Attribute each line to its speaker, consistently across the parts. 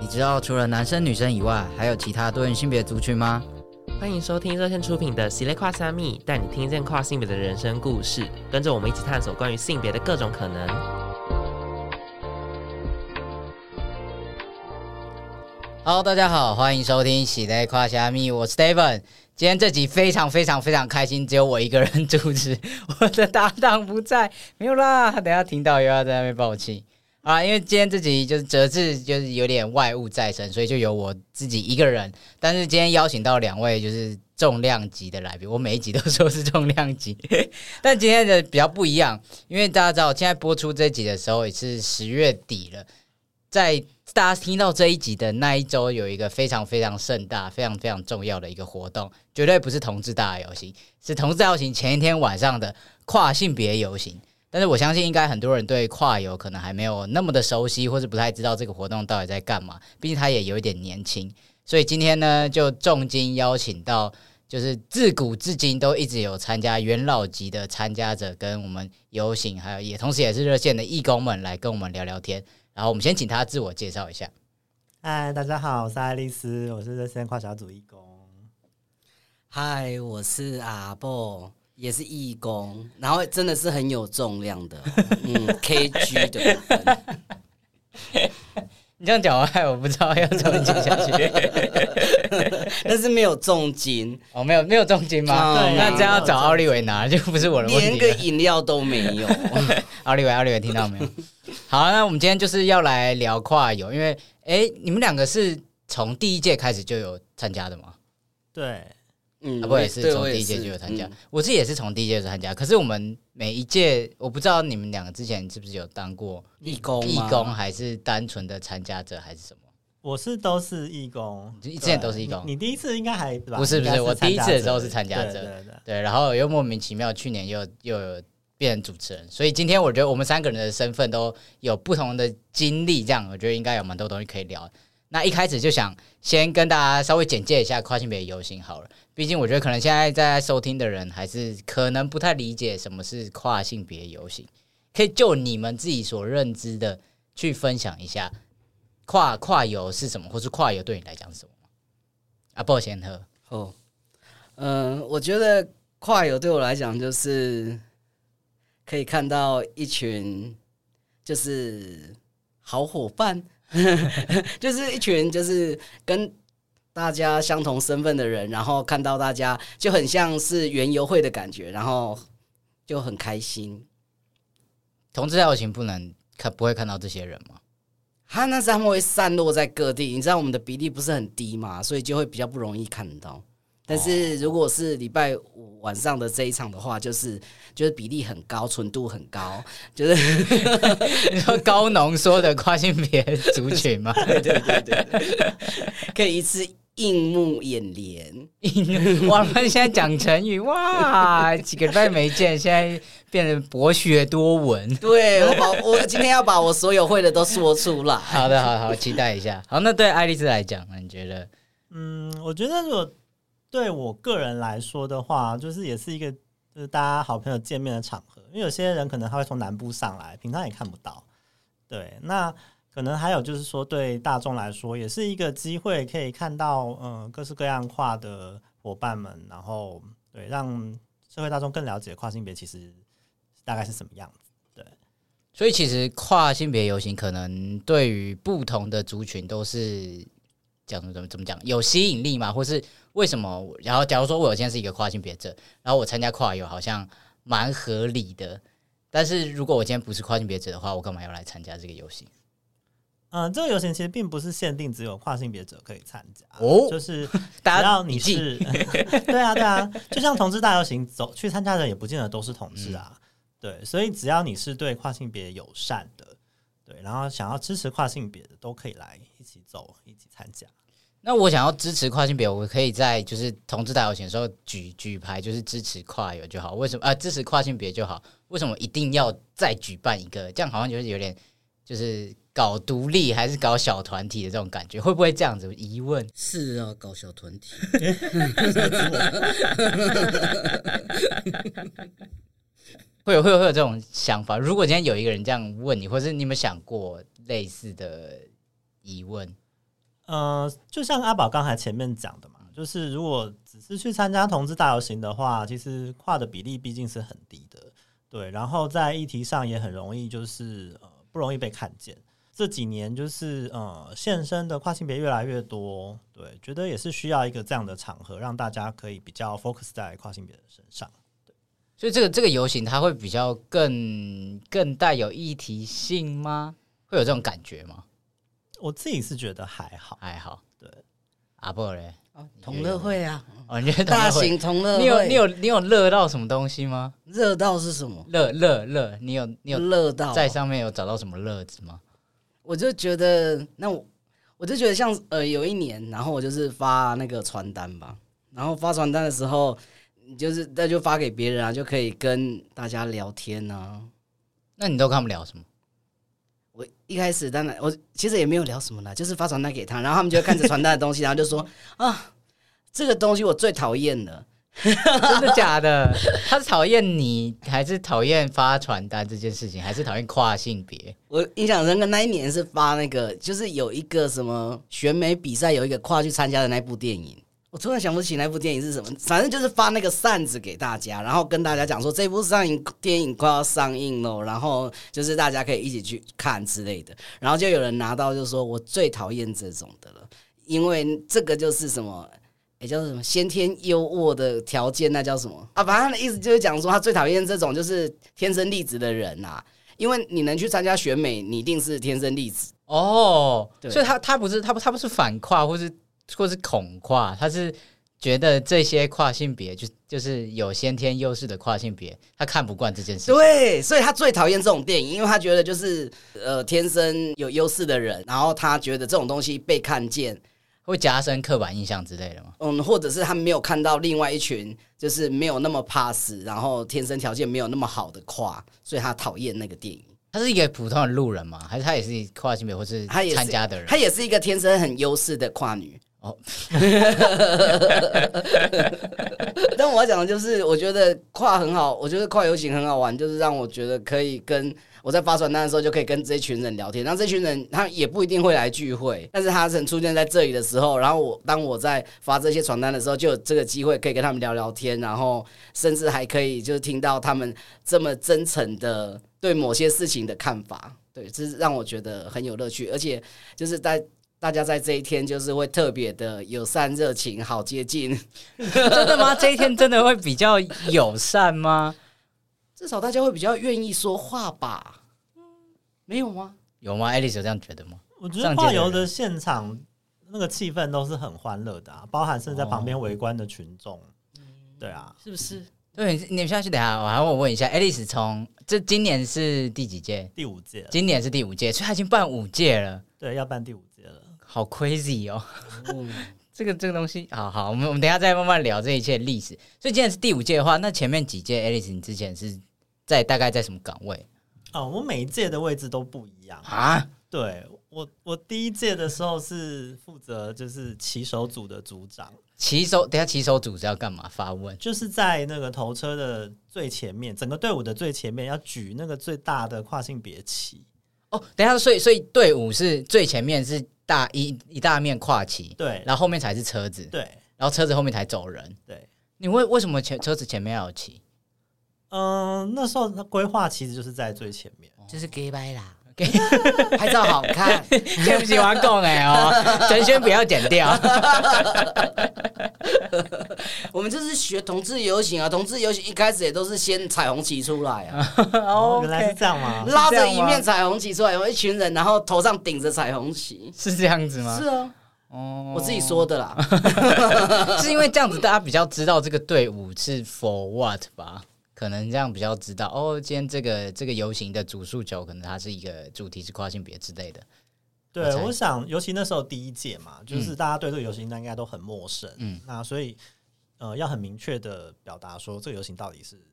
Speaker 1: 你知道除了男生女生以外，还有其他多元性别族群吗？
Speaker 2: 欢迎收听热线出品的《喜咧跨虾米》，带你听见跨性别的人生故事，跟着我们一起探索关于性别的各种可能。
Speaker 1: Hello，大家好，欢迎收听《喜咧跨虾米》，我是 Steven。今天这集非常非常非常开心，只有我一个人主持，我的搭档不在，没有啦，等下听到又要在那边爆气。啊，因为今天这集就是哲志，就是有点外务在身，所以就由我自己一个人。但是今天邀请到两位就是重量级的来宾，我每一集都 说是重量级，但今天的比较不一样，因为大家知道，现在播出这集的时候也是十月底了，在大家听到这一集的那一周，有一个非常非常盛大、非常非常重要的一个活动，绝对不是同志大游行，是同志大游行前一天晚上的跨性别游行。但是我相信，应该很多人对跨游可能还没有那么的熟悉，或是不太知道这个活动到底在干嘛。毕竟他也有一点年轻，所以今天呢，就重金邀请到，就是自古至今都一直有参加元老级的参加者，跟我们游行，还有也同时也是热线的义工们来跟我们聊聊天。然后我们先请他自我介绍一下。
Speaker 3: 嗨，大家好，我是爱丽丝，我是热线跨小组义工。
Speaker 4: 嗨，我是阿布。也是义工，然后真的是很有重量的，嗯，KG 的。
Speaker 1: 你这样讲话，我不知道要怎么接下去。
Speaker 4: 但是没有重金
Speaker 1: 哦，没有没有重金吗？对，那这样要找奥利维拿，就不是我的问题。
Speaker 4: 连个饮料都没有。
Speaker 1: 奥利维，奥利维，听到没有？好，那我们今天就是要来聊跨游，因为哎，你们两个是从第一届开始就有参加的吗？
Speaker 3: 对。
Speaker 1: 嗯，啊，不也是从第一届就有参加，我，嗯、我自己也是从第一届就参加。可是我们每一届，我不知道你们两个之前是不是有当过
Speaker 4: 义工，
Speaker 1: 义工还是单纯的参加者还是什么？
Speaker 3: 我是都是义工，
Speaker 1: 之前都是义工。
Speaker 3: 你第一次应该还
Speaker 1: 不是不是，我第一次的时候是参加者，对，然后又莫名其妙，去年又又有变成主持人，所以今天我觉得我们三个人的身份都有不同的经历，这样我觉得应该有蛮多东西可以聊。那一开始就想先跟大家稍微简介一下跨性别游行好了。毕竟我觉得可能现在在收听的人还是可能不太理解什么是跨性别游行，可以就你们自己所认知的去分享一下跨跨游是什么，或是跨游对你来讲是什么吗？阿布先喝
Speaker 4: 哦，嗯，我觉得跨游对我来讲就是可以看到一群就是好伙伴，就是一群就是跟。大家相同身份的人，然后看到大家就很像是园游会的感觉，然后就很开心。
Speaker 1: 同志爱情不能看，不会看到这些人吗？
Speaker 4: 他那是他们会散落在各地，你知道我们的比例不是很低嘛，所以就会比较不容易看到。但是如果是礼拜五晚上的这一场的话，就是就是比例很高，纯度很高，就是
Speaker 1: 你 说高浓缩的跨性别族群嘛？
Speaker 4: 对对对对，可以一次。映目眼帘，
Speaker 1: 我们现在讲成语哇，几个礼拜没见，现在变得博学多闻。
Speaker 4: 对，我把我今天要把我所有会的都说出来。
Speaker 1: 好的，好，好，期待一下。好，那对爱丽丝来讲，你觉得？
Speaker 3: 嗯，我觉得如果对我个人来说的话，就是也是一个就是大家好朋友见面的场合，因为有些人可能他会从南部上来，平常也看不到。对，那。可能还有就是说，对大众来说，也是一个机会，可以看到嗯各式各样跨的伙伴们，然后对让社会大众更了解跨性别其实大概是什么样子。对，
Speaker 1: 所以其实跨性别游行可能对于不同的族群都是讲怎么怎么讲有吸引力嘛，或是为什么？然后假如说我现在是一个跨性别者，然后我参加跨游好像蛮合理的，但是如果我今天不是跨性别者的话，我干嘛要来参加这个游戏？
Speaker 3: 嗯，这个游行其实并不是限定只有跨性别者可以参加哦，就是 只要你是，对啊，对啊，就像同志大游行走去参加的人也不见得都是同志啊，嗯、对，所以只要你是对跨性别友善的，对，然后想要支持跨性别的都可以来一起走，一起参加。
Speaker 1: 那我想要支持跨性别，我可以在就是同志大游行的时候举举牌，就是支持跨游就好。为什么啊？支持跨性别就好？为什么一定要再举办一个？这样好像就是有点就是。搞独立还是搞小团体的这种感觉，会不会这样子？疑问
Speaker 4: 是啊，搞小团体，
Speaker 1: 会有会有会有这种想法。如果今天有一个人这样问你，或是你有没有想过类似的疑问？
Speaker 3: 呃，就像阿宝刚才前面讲的嘛，就是如果只是去参加同志大游行的话，其实跨的比例毕竟是很低的，对。然后在议题上也很容易，就是呃不容易被看见。这几年就是呃现身的跨性别越来越多，对，觉得也是需要一个这样的场合，让大家可以比较 focus 在跨性别的身上。对，
Speaker 1: 所以这个这个游行它会比较更更带有议题性吗？会有这种感觉吗？
Speaker 3: 我自己是觉得还好，
Speaker 1: 还好。
Speaker 3: 对，
Speaker 1: 阿伯嘞，
Speaker 4: 同乐会啊，
Speaker 1: 哦，你觉得
Speaker 4: 大型同乐会，
Speaker 1: 你有你有你有乐到什么东西吗？
Speaker 4: 乐到是什么？
Speaker 1: 乐乐乐，你有你有
Speaker 4: 乐到
Speaker 1: 在上面有找到什么乐子吗？
Speaker 4: 我就觉得，那我我就觉得像呃，有一年，然后我就是发那个传单吧，然后发传单的时候，你就是那就发给别人啊，就可以跟大家聊天啊。
Speaker 1: 那你都跟他们聊什么？
Speaker 4: 我一开始当然，我其实也没有聊什么啦，就是发传单给他，然后他们就会看着传单的东西，然后就说 啊，这个东西我最讨厌了，
Speaker 1: 真的假的？他是讨厌你，还是讨厌发传单这件事情，还是讨厌跨性别？
Speaker 4: 我印象深刻，那一年是发那个，就是有一个什么选美比赛，有一个跨去参加的那部电影。我突然想不起那部电影是什么，反正就是发那个扇子给大家，然后跟大家讲说这部上映电影快要上映了，然后就是大家可以一起去看之类的。然后就有人拿到，就说我最讨厌这种的了，因为这个就是什么，也叫什么先天优渥的条件，那叫什么啊？反正他的意思就是讲说他最讨厌这种就是天生丽质的人呐、啊，因为你能去参加选美，你一定是天生丽质
Speaker 1: 哦。所以他他不是他不他不是反跨，或是。或是恐跨，他是觉得这些跨性别就就是有先天优势的跨性别，他看不惯这件事。
Speaker 4: 对，所以他最讨厌这种电影，因为他觉得就是呃天生有优势的人，然后他觉得这种东西被看见
Speaker 1: 会加深刻板印象之类的吗？
Speaker 4: 嗯，或者是他没有看到另外一群就是没有那么怕死，然后天生条件没有那么好的跨，所以他讨厌那个电影。
Speaker 1: 他是一个普通的路人吗？还是他也是跨性别，或是他参加的人？
Speaker 4: 他也是一个天生很优势的跨女。哦，但我要讲的就是，我觉得跨很好，我觉得跨游行很好玩，就是让我觉得可以跟我在发传单的时候就可以跟这群人聊天。然后这群人他也不一定会来聚会，但是他曾出现在这里的时候，然后我当我在发这些传单的时候，就有这个机会可以跟他们聊聊天，然后甚至还可以就是听到他们这么真诚的对某些事情的看法。对，这是让我觉得很有乐趣，而且就是在。大家在这一天就是会特别的友善、热情、好接近，
Speaker 1: 真的吗？这一天真的会比较友善吗？
Speaker 4: 至少大家会比较愿意说话吧？没有吗？
Speaker 1: 有吗？Alice 有这样觉得吗？
Speaker 3: 我觉得画游的现场那个气氛都是很欢乐的啊，包含是在旁边围观的群众。哦、对啊，
Speaker 4: 是不是？
Speaker 1: 对，你们下去等下，我还我问一下，Alice 从这今年是第几届？
Speaker 3: 第五届。今
Speaker 1: 年是第五届，所以他已经办五届了。
Speaker 3: 对，要办第五。
Speaker 1: 好 crazy 哦，嗯、这个这个东西，好好，我们我们等一下再慢慢聊这一切历史。所以今天是第五届的话，那前面几届，Alice 你之前是在大概在什么岗位？
Speaker 3: 哦，我每一届的位置都不一样
Speaker 1: 啊。
Speaker 3: 对我，我第一届的时候是负责就是骑手组的组长。
Speaker 1: 骑手，等下骑手组是要干嘛？发问？
Speaker 3: 就是在那个头车的最前面，整个队伍的最前面要举那个最大的跨性别旗。
Speaker 1: 哦，等下，所以所以队伍是最前面是。大一一大面跨骑，
Speaker 3: 对，
Speaker 1: 然后后面才是车子，
Speaker 3: 对，
Speaker 1: 然后车子后面才走人，
Speaker 3: 对。
Speaker 1: 你为为什么前车子前面要有骑？
Speaker 3: 嗯，那时候规划其实就是在最前面，
Speaker 4: 就是 gay 吧啦，拍照好看。
Speaker 1: 对不起，我要讲哎哦，陈轩不要剪掉。
Speaker 4: 我们就是学同志游行啊，同志游行一开始也都是先彩虹旗出来啊。
Speaker 3: 哦，原来是这样吗？
Speaker 4: 拉着一面彩虹旗出来，有一群人，然后头上顶着彩虹旗，
Speaker 1: 是这样子吗？
Speaker 4: 是啊，哦，我自己说的啦，
Speaker 1: 是因为这样子大家比较知道这个队伍是 for what 吧？可能这样比较知道哦。今天这个这个游行的主诉求，可能它是一个主题是跨性别之类的。
Speaker 3: 对，我，我想，尤其那时候第一届嘛，就是大家对这个游行应该都很陌生，嗯，那所以呃，要很明确的表达说这个游行到底是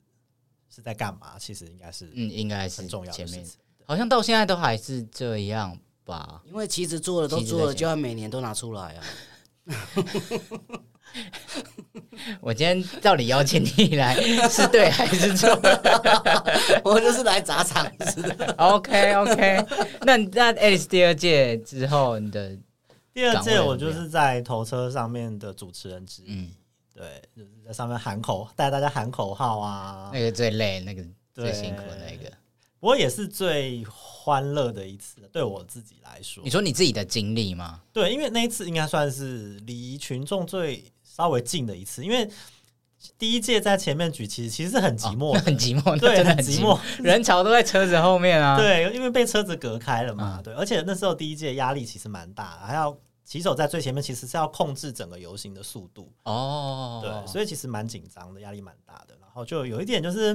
Speaker 3: 是在干嘛，其实应该是
Speaker 1: 嗯，应该是
Speaker 3: 很重要的事情。
Speaker 1: 好像到现在都还是这样吧，
Speaker 4: 因为其实做了都做了，就要每年都拿出来啊。
Speaker 1: 我今天到底邀请你来是对还是错？
Speaker 4: 我就是来砸场子的。
Speaker 1: OK OK，那那 Alice 第二届之后，你的
Speaker 3: 第二届我就是在头车上面的主持人之一，
Speaker 1: 嗯，
Speaker 3: 对，就是在上面喊口带大家喊口号啊，
Speaker 1: 那个最累，那个最辛苦的那个，
Speaker 3: 不过也是最欢乐的一次，对我自己来说。
Speaker 1: 你说你自己的经历吗？
Speaker 3: 对，因为那一次应该算是离群众最稍微近的一次，因为。第一届在前面举，旗其实是很寂寞，
Speaker 1: 哦，很寂寞，对，
Speaker 3: 很寂寞，
Speaker 1: 人潮都在车子后面啊。
Speaker 3: 对，因为被车子隔开了嘛，
Speaker 1: 嗯、
Speaker 3: 对，而且那时候第一届压力其实蛮大，还要骑手在最前面，其实是要控制整个游行的速度
Speaker 1: 哦。
Speaker 3: 对，所以其实蛮紧张的，压力蛮大的，然后就有一点就是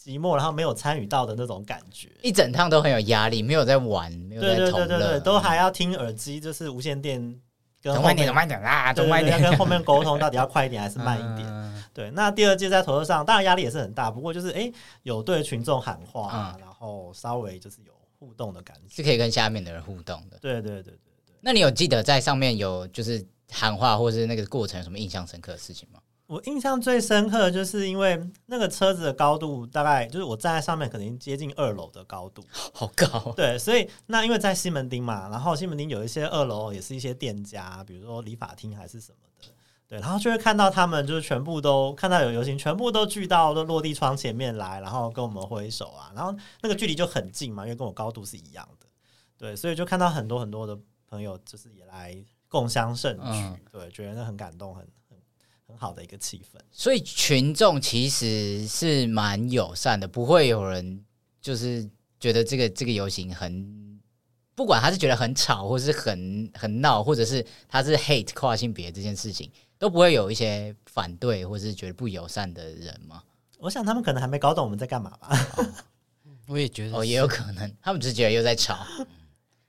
Speaker 3: 寂寞，然后没有参与到的那种感觉，
Speaker 1: 一整趟都很有压力，没有在玩，没有在同乐，
Speaker 3: 对对对对对，都还要听耳机，就是无线电。
Speaker 1: 跟慢点，慢点啦，
Speaker 3: 对对对，要跟后面沟通，到底要快一点还是慢一点？嗯、对，那第二届在头车上，当然压力也是很大，不过就是哎、欸，有对群众喊话，嗯、然后稍微就是有互动的感觉，
Speaker 1: 是可以跟下面的人互动的。
Speaker 3: 对对对对对。
Speaker 1: 那你有记得在上面有就是喊话，或是那个过程有什么印象深刻的事情吗？
Speaker 3: 我印象最深刻的就是因为那个车子的高度大概就是我站在上面，可能接近二楼的高度，
Speaker 1: 好高。
Speaker 3: 对，所以那因为在西门町嘛，然后西门町有一些二楼也是一些店家，比如说理发厅还是什么的，对，然后就会看到他们就是全部都看到有游行，全部都聚到都落地窗前面来，然后跟我们挥手啊，然后那个距离就很近嘛，因为跟我高度是一样的，对，所以就看到很多很多的朋友就是也来共襄盛举，嗯、对，觉得那很感动，很。很好的一个气氛，
Speaker 1: 所以群众其实是蛮友善的，不会有人就是觉得这个这个游行很，不管他是觉得很吵，或是很很闹，或者是他是 hate 跨性别这件事情，都不会有一些反对或是觉得不友善的人吗？
Speaker 3: 我想他们可能还没搞懂我们在干嘛吧。
Speaker 4: 哦、我也觉得
Speaker 1: 哦，也有可能，他们只是觉得又在吵，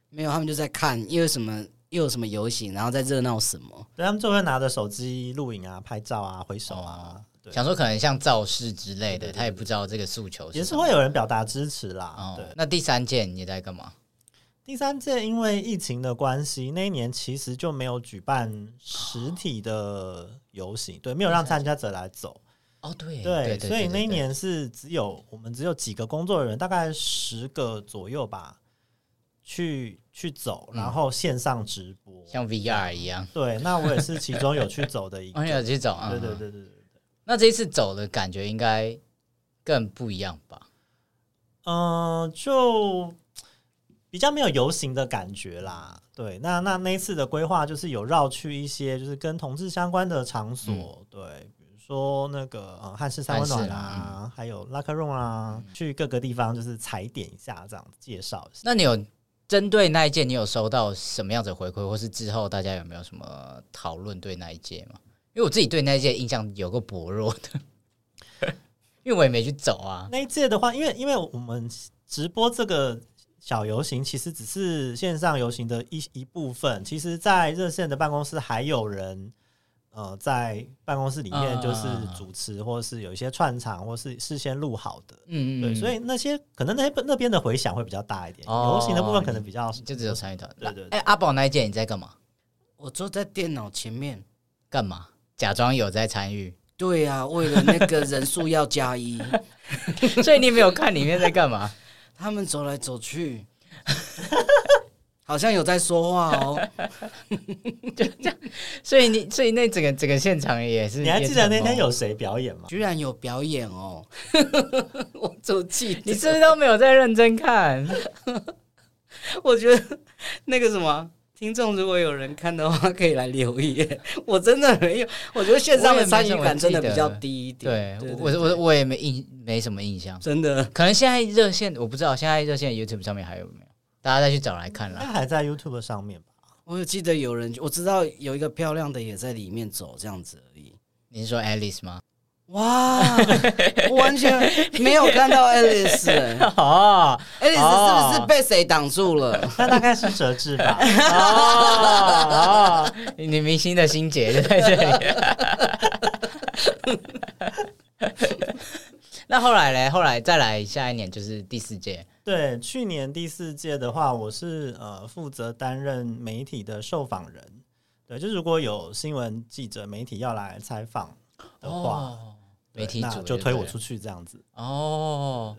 Speaker 4: 没有，他们就在看，因为什么？又有什么游行，然后在热闹什么？
Speaker 3: 对，他们就会拿着手机录影啊、拍照啊、挥手啊，
Speaker 1: 想说可能像造势之类的，他也不知道这个诉求是。
Speaker 3: 也是会有人表达支持啦。哦、对，
Speaker 1: 那第三届你在干嘛？
Speaker 3: 第三届因为疫情的关系，那一年其实就没有举办实体的游行，哦、对，没有让参加者来走。
Speaker 1: 哦，对
Speaker 3: 对，所以那一年是只有我们只有几个工作人员，大概十个左右吧。去去走，然后线上直播，嗯、
Speaker 1: 像 VR 一样。
Speaker 3: 对，那我也是其中有去走的一
Speaker 1: 个，去走啊。
Speaker 3: 对对对对对。
Speaker 1: 那这一次走的感觉应该更不一样吧？
Speaker 3: 嗯、呃，就比较没有游行的感觉啦。对，那那那一次的规划就是有绕去一些就是跟同志相关的场所，嗯、对，比如说那个呃汉室三温暖啊，嗯、还有拉克隆啊，嗯、去各个地方就是踩点一下，这样介绍一下。
Speaker 1: 那你有？针对那一届，你有收到什么样子的回馈，或是之后大家有没有什么讨论对那一届吗？因为我自己对那一届印象有个薄弱的，因为我也没去走啊。
Speaker 3: 那一届的话，因为因为我们直播这个小游行，其实只是线上游行的一一部分。其实，在热线的办公室还有人。呃，在办公室里面就是主持，或是有一些串场，或是事先录好的，嗯嗯，对，所以那些可能那些那边的回响会比较大一点，游行的部分可能比较
Speaker 1: 就只有参与团，
Speaker 3: 对对。
Speaker 1: 哎，阿宝那一届你在干嘛？
Speaker 4: 我坐在电脑前面
Speaker 1: 干嘛？假装有在参与？
Speaker 4: 对呀，为了那个人数要加一，
Speaker 1: 所以你没有看里面在干嘛？
Speaker 4: 他们走来走去。好像有在说话哦，
Speaker 1: 就这样，所以你，所以那整个整个现场也是，
Speaker 3: 你还记得那天有谁表演吗？
Speaker 4: 居然有表演哦，我就记得，
Speaker 1: 你是不是都没有在认真看？
Speaker 4: 我觉得那个什么听众，如果有人看的话，可以来留言。我真的没有，我觉得线上的参与感真的比较低一点。
Speaker 1: 对，我我我也没印，没什么印象，
Speaker 4: 真的。
Speaker 1: 可能现在热线，我不知道现在热线 YouTube 上面还有没有。大家再去找来看了，
Speaker 3: 他还在 YouTube 上面吧？
Speaker 4: 我有记得有人，我知道有一个漂亮的也在里面走这样子而已。
Speaker 1: 你是说 Alice 吗？
Speaker 4: 哇，我完全没有看到 Alice。哦，Alice 是不是被谁挡住了？
Speaker 3: 那大概是哲志吧。
Speaker 1: 哦，女明星的心结就在这里。那后来嘞？后来再来下一年就是第四届。
Speaker 3: 对，去年第四届的话，我是呃负责担任媒体的受访人。对，就如果有新闻记者、媒体要来采访的话，
Speaker 1: 哦、媒体组
Speaker 3: 就推我出去这样子。
Speaker 1: 哦，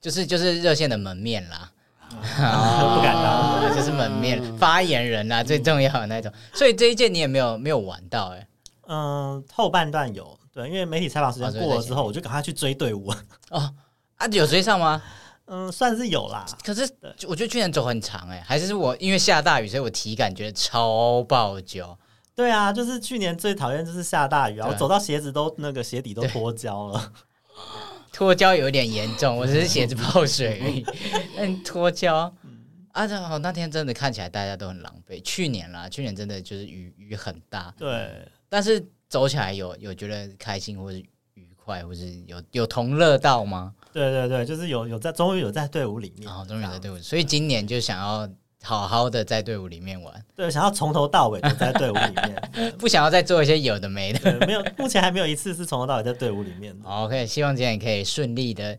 Speaker 1: 就是就是热线的门面啦。
Speaker 3: 不敢当，
Speaker 1: 就是门面发言人啦，最重要的那种。所以这一届你也没有没有玩到哎。
Speaker 3: 嗯，后半段有对，因为媒体采访时间过了之后，我就赶快去追队伍。
Speaker 1: 哦啊，有追上吗？
Speaker 3: 嗯，算是有啦。
Speaker 1: 可是我觉得去年走很长哎，还是我因为下大雨，所以我体感觉得超爆久。
Speaker 3: 对啊，就是去年最讨厌就是下大雨啊，我走到鞋子都那个鞋底都脱胶了。
Speaker 1: 脱胶有点严重，我只是鞋子泡水而已。嗯，脱胶啊，好那天真的看起来大家都很狼狈。去年啦，去年真的就是雨雨很大。
Speaker 3: 对，
Speaker 1: 但是走起来有有觉得开心，或是愉快，或是有有同乐到吗？
Speaker 3: 对对对，就是有有在，终于有在队伍里面。
Speaker 1: 哦，终于在队伍，所以今年就想要好好的在队伍里面玩。
Speaker 3: 对，想要从头到尾都在队伍里面，
Speaker 1: 不想要再做一些有的没的。
Speaker 3: 没有，目前还没有一次是从头到尾在队伍里面。
Speaker 1: OK，希望今天也可以顺利的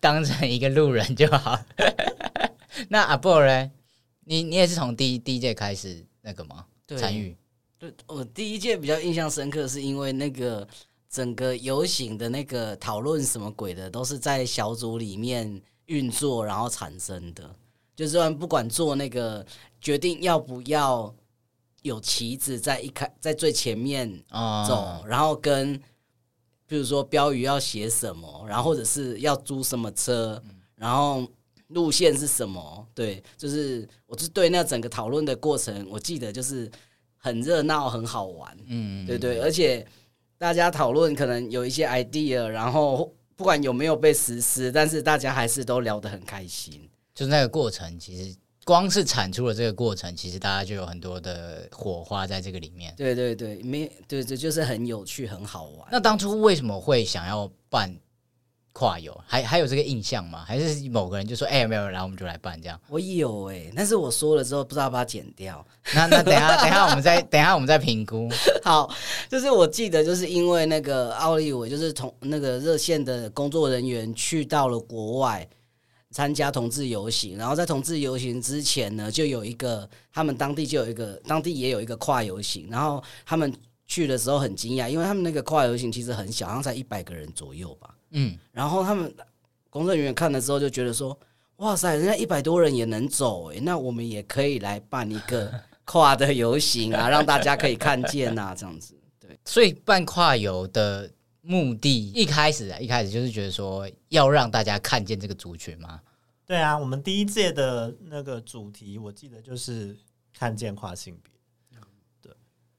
Speaker 1: 当成一个路人就好。那阿波呢？你你也是从第一第一届开始那个吗？参与？
Speaker 4: 对，我第一届比较印象深刻，是因为那个。整个游行的那个讨论什么鬼的，都是在小组里面运作，然后产生的。就是不管做那个决定要不要有旗子在一开在最前面走，哦、然后跟比如说标语要写什么，然后或者是要租什么车，然后路线是什么，对，就是我就对那整个讨论的过程，我记得就是很热闹，很好玩，嗯，对对，而且。大家讨论可能有一些 idea，然后不管有没有被实施，但是大家还是都聊得很开心。
Speaker 1: 就是那个过程，其实光是产出了这个过程，其实大家就有很多的火花在这个里面。
Speaker 4: 对对对，没对，这就是很有趣，很好玩。
Speaker 1: 那当初为什么会想要办？跨游还还有这个印象吗？还是某个人就说：“哎、欸，没有，然后我们就来办这样。”
Speaker 4: 我有哎、欸，但是我说了之后不知道把它剪掉。
Speaker 1: 那那等下 等下我们再等下我们再评估。
Speaker 4: 好，就是我记得就是因为那个奥利维，就是同那个热线的工作人员去到了国外参加同志游行，然后在同志游行之前呢，就有一个他们当地就有一个当地也有一个跨游行，然后他们去的时候很惊讶，因为他们那个跨游行其实很小，好像才一百个人左右吧。嗯，然后他们工作人员看了之后就觉得说：“哇塞，人家一百多人也能走诶，那我们也可以来办一个 跨的游行啊，让大家可以看见啊，这样子。”对，
Speaker 1: 所以办跨游的目的，一开始啊，一开始就是觉得说要让大家看见这个族群吗？
Speaker 3: 对啊，我们第一届的那个主题，我记得就是看见跨性别。对，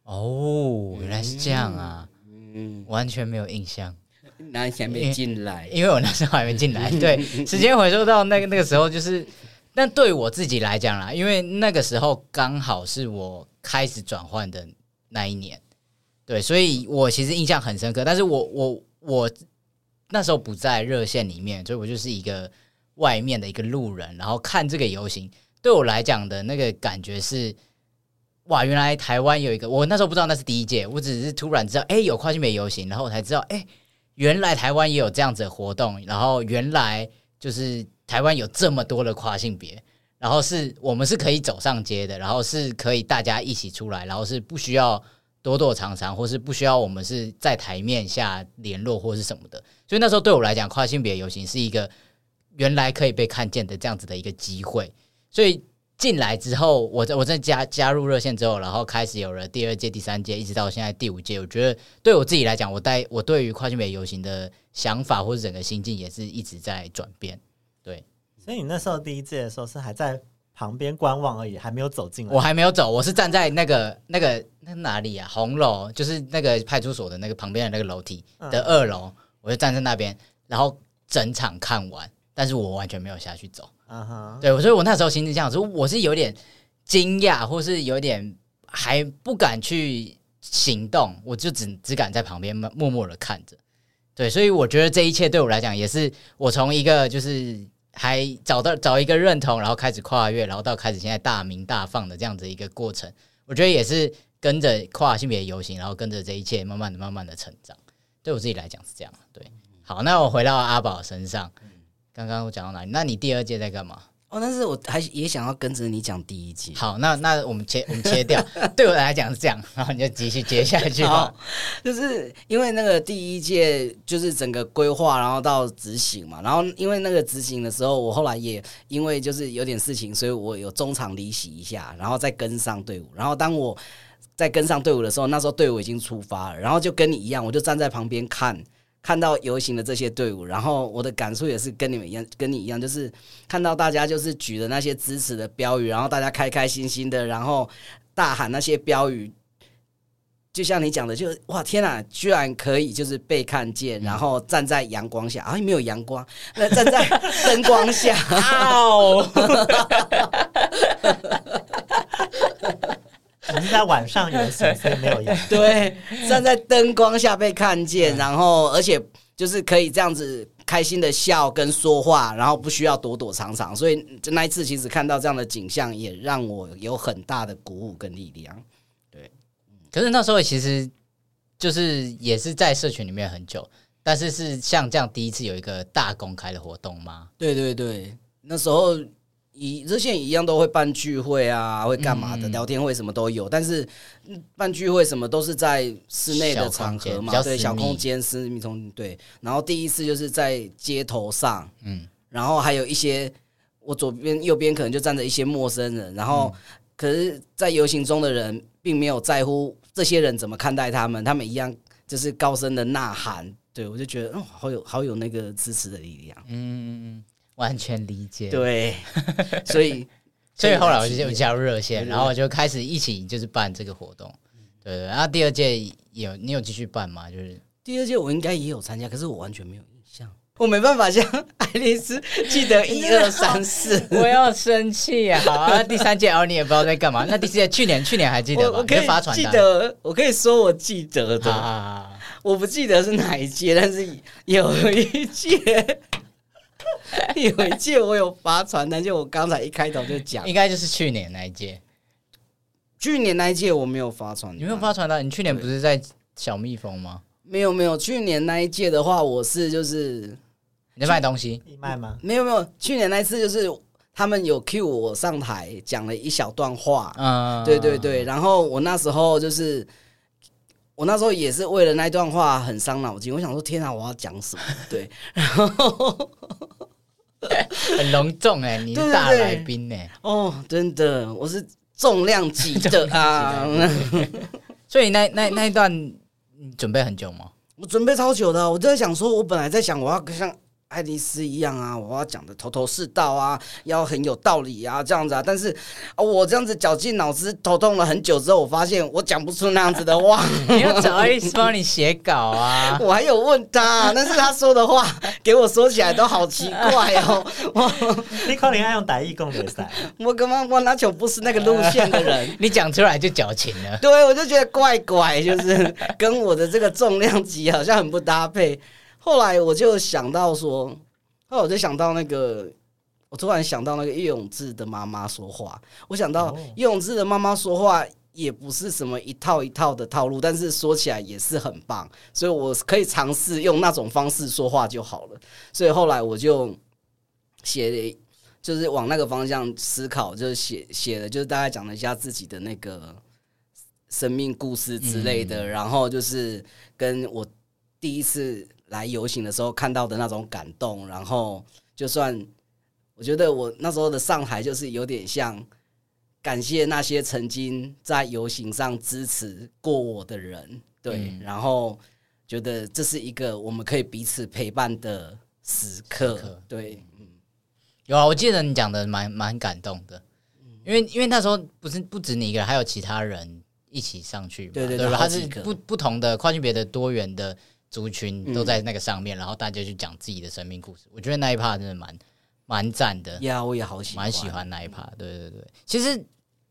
Speaker 1: 哦，原来是这样啊，嗯，完全没有印象。
Speaker 4: 那还没进来
Speaker 1: 因，因为我那时候还没进来。对，时间回溯到那个那个时候，就是，但对我自己来讲啦，因为那个时候刚好是我开始转换的那一年，对，所以我其实印象很深刻。但是我我我那时候不在热线里面，所以我就是一个外面的一个路人，然后看这个游行，对我来讲的那个感觉是，哇，原来台湾有一个，我那时候不知道那是第一届，我只是突然知道，哎，有跨性别游行，然后我才知道，哎。原来台湾也有这样子的活动，然后原来就是台湾有这么多的跨性别，然后是我们是可以走上街的，然后是可以大家一起出来，然后是不需要躲躲藏藏，或是不需要我们是在台面下联络或是什么的。所以那时候对我来讲，跨性别游行是一个原来可以被看见的这样子的一个机会，所以。进来之后，我在我在加加入热线之后，然后开始有了第二届、第三届，一直到现在第五届。我觉得对我自己来讲，我带我对于跨性别游行的想法或者整个心境也是一直在转变。对，
Speaker 3: 所以你那时候第一届的时候是还在旁边观望而已，还没有走进来。
Speaker 1: 我还没有走，我是站在那个那个那哪里啊？红楼就是那个派出所的那个旁边的那个楼梯的二楼，嗯、我就站在那边，然后整场看完，但是我完全没有下去走。啊哈，对，所以我那时候心情这样，说我是有点惊讶，或是有点还不敢去行动，我就只只敢在旁边默默的看着。对，所以我觉得这一切对我来讲，也是我从一个就是还找到找一个认同，然后开始跨越，然后到开始现在大鸣大放的这样子一个过程。我觉得也是跟着跨性别游行，然后跟着这一切慢慢的、慢慢的成长。对我自己来讲是这样。对，好，那我回到阿宝身上。刚刚我讲到哪里？那你第二届在干嘛？
Speaker 4: 哦，但是我还也想要跟着你讲第一季。
Speaker 1: 好，那那我们切我们切掉。对我来讲是这样，然后你就继续接下去 吧。
Speaker 4: 就是因为那个第一届就是整个规划，然后到执行嘛。然后因为那个执行的时候，我后来也因为就是有点事情，所以我有中场离席一下，然后再跟上队伍。然后当我在跟上队伍的时候，那时候队伍已经出发了，然后就跟你一样，我就站在旁边看。看到游行的这些队伍，然后我的感触也是跟你们一样，跟你一样，就是看到大家就是举的那些支持的标语，然后大家开开心心的，然后大喊那些标语，就像你讲的，就哇天哪，居然可以就是被看见，然后站在阳光下，啊没有阳光，那站在灯光下，哦。
Speaker 3: 我们在晚上游行，所以没有阳。
Speaker 4: 对，站在灯光下被看见，然后而且就是可以这样子开心的笑跟说话，然后不需要躲躲藏藏。所以就那一次，其实看到这样的景象，也让我有很大的鼓舞跟力量。对，
Speaker 1: 可是那时候其实就是也是在社群里面很久，但是是像这样第一次有一个大公开的活动吗？
Speaker 4: 对对对，那时候。以热线一样都会办聚会啊，会干嘛的？聊天会什么都有，但是办聚会什么都是在室内的场合嘛，对，小空间私密中对。然后第一次就是在街头上，嗯，然后还有一些我左边右边可能就站着一些陌生人，然后可是，在游行中的人并没有在乎这些人怎么看待他们，他们一样就是高声的呐喊，对，我就觉得哦，好有好有那个支持的力量，嗯嗯嗯。
Speaker 1: 完全理解，
Speaker 4: 对，所以
Speaker 1: 所以后来我就加入热线，然后我就开始一起就是办这个活动，对对。然后第二届有你有继续办吗？就是
Speaker 4: 第二届我应该也有参加，可是我完全没有印象，我没办法像爱丽丝记得一二三四，
Speaker 1: 我要生气啊！好啊，第三届哦，你也不知道在干嘛。那第四届去年去年还记得吗？
Speaker 4: 我可以发传单，记得我可以说我记得的，
Speaker 1: 啊、
Speaker 4: 我不记得是哪一届，但是有一届。有一届我有发传单，就我刚才一开头就讲，
Speaker 1: 应该就是去年那一届。
Speaker 4: 去年那一届我没有发传单，
Speaker 1: 你没有发传单？你去年不是在小蜜蜂吗？
Speaker 4: 没有没有，去年那一届的话，我是就是
Speaker 1: 你在卖东西，
Speaker 3: 你卖吗？
Speaker 4: 没有没有，去年那一次就是他们有 cue 我上台讲了一小段话，嗯，对对对，然后我那时候就是。我那时候也是为了那段话很伤脑筋，我想说天啊，我要讲什么？对，然后
Speaker 1: 很隆重哎，你是大来宾呢，
Speaker 4: 哦，真的，我是重量级的 啊，
Speaker 1: 所以那那那一段你准备很久吗？
Speaker 4: 我准备超久的，我就在想说，我本来在想我要像。爱丽丝一样啊，我要讲的头头是道啊，要很有道理啊，这样子啊。但是啊，我这样子绞尽脑汁，头痛了很久之后，我发现我讲不出那样子的话。
Speaker 1: 你要找爱丽丝帮你写稿啊？
Speaker 4: 我还有问他，但是他说的话给我说起来都好奇怪哦。
Speaker 3: 你可能要用台语讲比赛。
Speaker 4: 我根本我那就不是那个路线的人，
Speaker 1: 你讲出来就矫情了。
Speaker 4: 对，我就觉得怪怪，就是跟我的这个重量级好像很不搭配。后来我就想到说，后来我就想到那个，我突然想到那个叶永志的妈妈说话。我想到叶永志的妈妈说话也不是什么一套一套的套路，但是说起来也是很棒，所以我可以尝试用那种方式说话就好了。所以后来我就写，就是往那个方向思考，就是写写的，就是大概讲了一下自己的那个生命故事之类的，然后就是跟我第一次。来游行的时候看到的那种感动，然后就算我觉得我那时候的上台就是有点像感谢那些曾经在游行上支持过我的人，对，嗯、然后觉得这是一个我们可以彼此陪伴的时刻，时刻。对，嗯，
Speaker 1: 有啊，我记得你讲的蛮蛮感动的，因为因为那时候不是不止你一个人，还有其他人一起上去，
Speaker 4: 对对对，
Speaker 1: 他是不不同的跨性别的多元的。族群都在那个上面，嗯、然后大家去讲自己的生命故事。我觉得那一趴真的蛮蛮赞的。
Speaker 4: 呀我也好喜欢，
Speaker 1: 蛮喜欢那一趴。对对对，其实，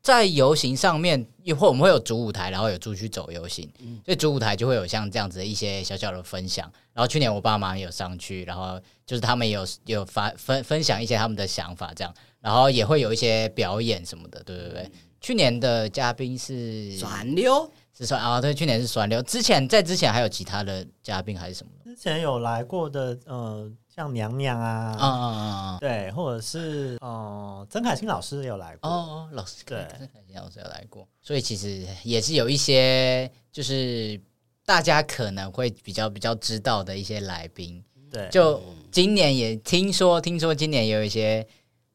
Speaker 1: 在游行上面，一会我们会有主舞台，然后有出去走游行。嗯、所以主舞台就会有像这样子的一些小小的分享。然后去年我爸妈也有上去，然后就是他们有有发分分享一些他们的想法，这样，然后也会有一些表演什么的。对对对，嗯、去年的嘉宾是
Speaker 4: 转溜。
Speaker 1: 是说啊，对，去年是酸溜。之前在之前还有其他的嘉宾还是什么？
Speaker 3: 之前有来过的，呃，像娘娘啊，
Speaker 1: 嗯嗯嗯
Speaker 3: 对，或者是哦，曾凯欣老师有来过，
Speaker 1: 哦，老师
Speaker 3: 对，
Speaker 1: 曾凯欣老师有来过，所以其实也是有一些就是大家可能会比较比较知道的一些来宾，
Speaker 3: 对，
Speaker 1: 就今年也听说听说今年也有一些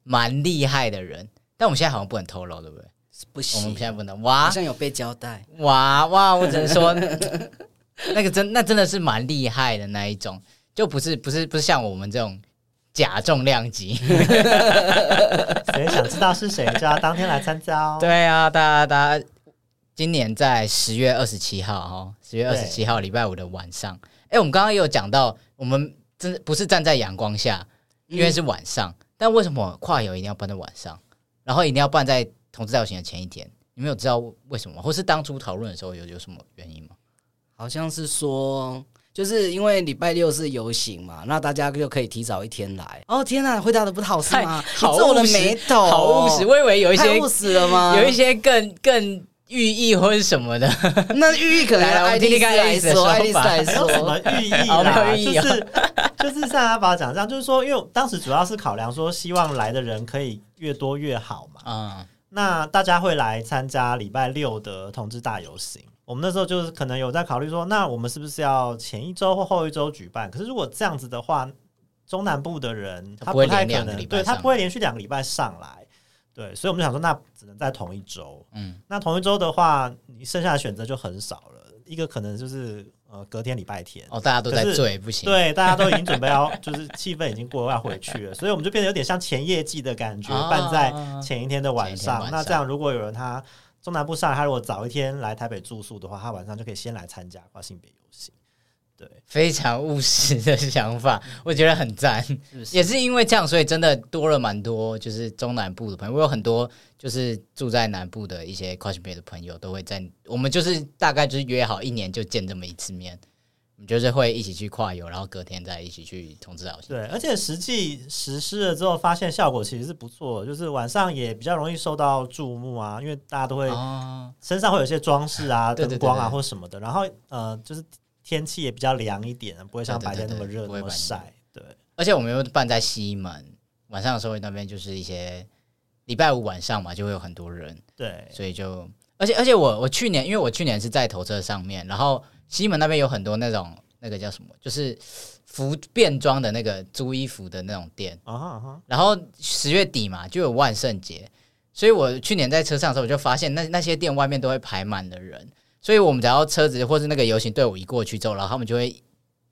Speaker 1: 蛮厉害的人，但我们现在好像不能透露，对不对？
Speaker 4: 不行，
Speaker 1: 我们现在不能哇，
Speaker 4: 好像有被交代，
Speaker 1: 哇哇，我只能说 那个真那真的是蛮厉害的那一种。就不是不是不是像我们这种假重量级，
Speaker 3: 谁想知道是谁，就要当天来参加哦。
Speaker 1: 对啊，大家大家，今年在十月二十七号哦，十月二十七号礼拜五的晚上，哎对，我们刚刚有讲到，我们真的不是站在阳光下，因为是晚上，嗯、但为什么跨游一定要办在晚上，然后一定要办在同志大游行的前一天？你们有知道为什么，或是当初讨论的时候有有什么原因吗？
Speaker 4: 好像是说。就是因为礼拜六是游行嘛，那大家就可以提早一天来。哦天哪，回答的不好是吗？
Speaker 1: 好
Speaker 4: 皱了眉头，
Speaker 1: 好务实。我以为有一些
Speaker 4: 务实了吗？
Speaker 1: 有一些更更寓意或是什么的。
Speaker 4: 那寓意可能爱丽丝来说，爱丽丝来说
Speaker 3: 什么寓意啦？就是就是像阿宝讲这样，就是说，因为当时主要是考量说，希望来的人可以越多越好嘛。嗯，那大家会来参加礼拜六的同志大游行。我们那时候就是可能有在考虑说，那我们是不是要前一周或后一周举办？可是如果这样子的话，中南部的人他不太可能，对他不会连续两个礼拜上来，对，所以我们就想说，那只能在同一周。嗯，那同一周的话，你剩下的选择就很少了。一个可能就是呃隔天礼拜天，
Speaker 1: 哦，大家都在醉，不行，
Speaker 3: 对，大家都已经准备要，就是气氛已经过要回去了，所以我们就变得有点像前夜祭的感觉，办在前一天的晚上。那这样如果有人他。中南部上来，他如果早一天来台北住宿的话，他晚上就可以先来参加跨性别游行。对，
Speaker 1: 非常务实的想法，我觉得很赞。是是也是因为这样，所以真的多了蛮多，就是中南部的朋友。我有很多就是住在南部的一些跨性别的朋友，都会在我们就是大概就是约好一年就见这么一次面。我们就是会一起去跨游，然后隔天再一起去通知老师。
Speaker 3: 对，而且实际实施了之后，发现效果其实是不错，就是晚上也比较容易受到注目啊，因为大家都会身上会有一些装饰啊、灯光啊或什么的。然后呃，就是天气也比较凉一点，不会像白天那么热那么晒。对，
Speaker 1: 而且我们又办在西门，晚上的时候那边就是一些礼拜五晚上嘛，就会有很多人。
Speaker 3: 对，
Speaker 1: 所以就而且而且我我去年因为我去年是在头车上面，然后。西门那边有很多那种那个叫什么，就是服变装的那个租衣服的那种店。Uh uh. 然后十月底嘛，就有万圣节，所以我去年在车上的时候，我就发现那那些店外面都会排满的人。所以我们只要车子或是那个游行队伍一过去之后，然后他们就会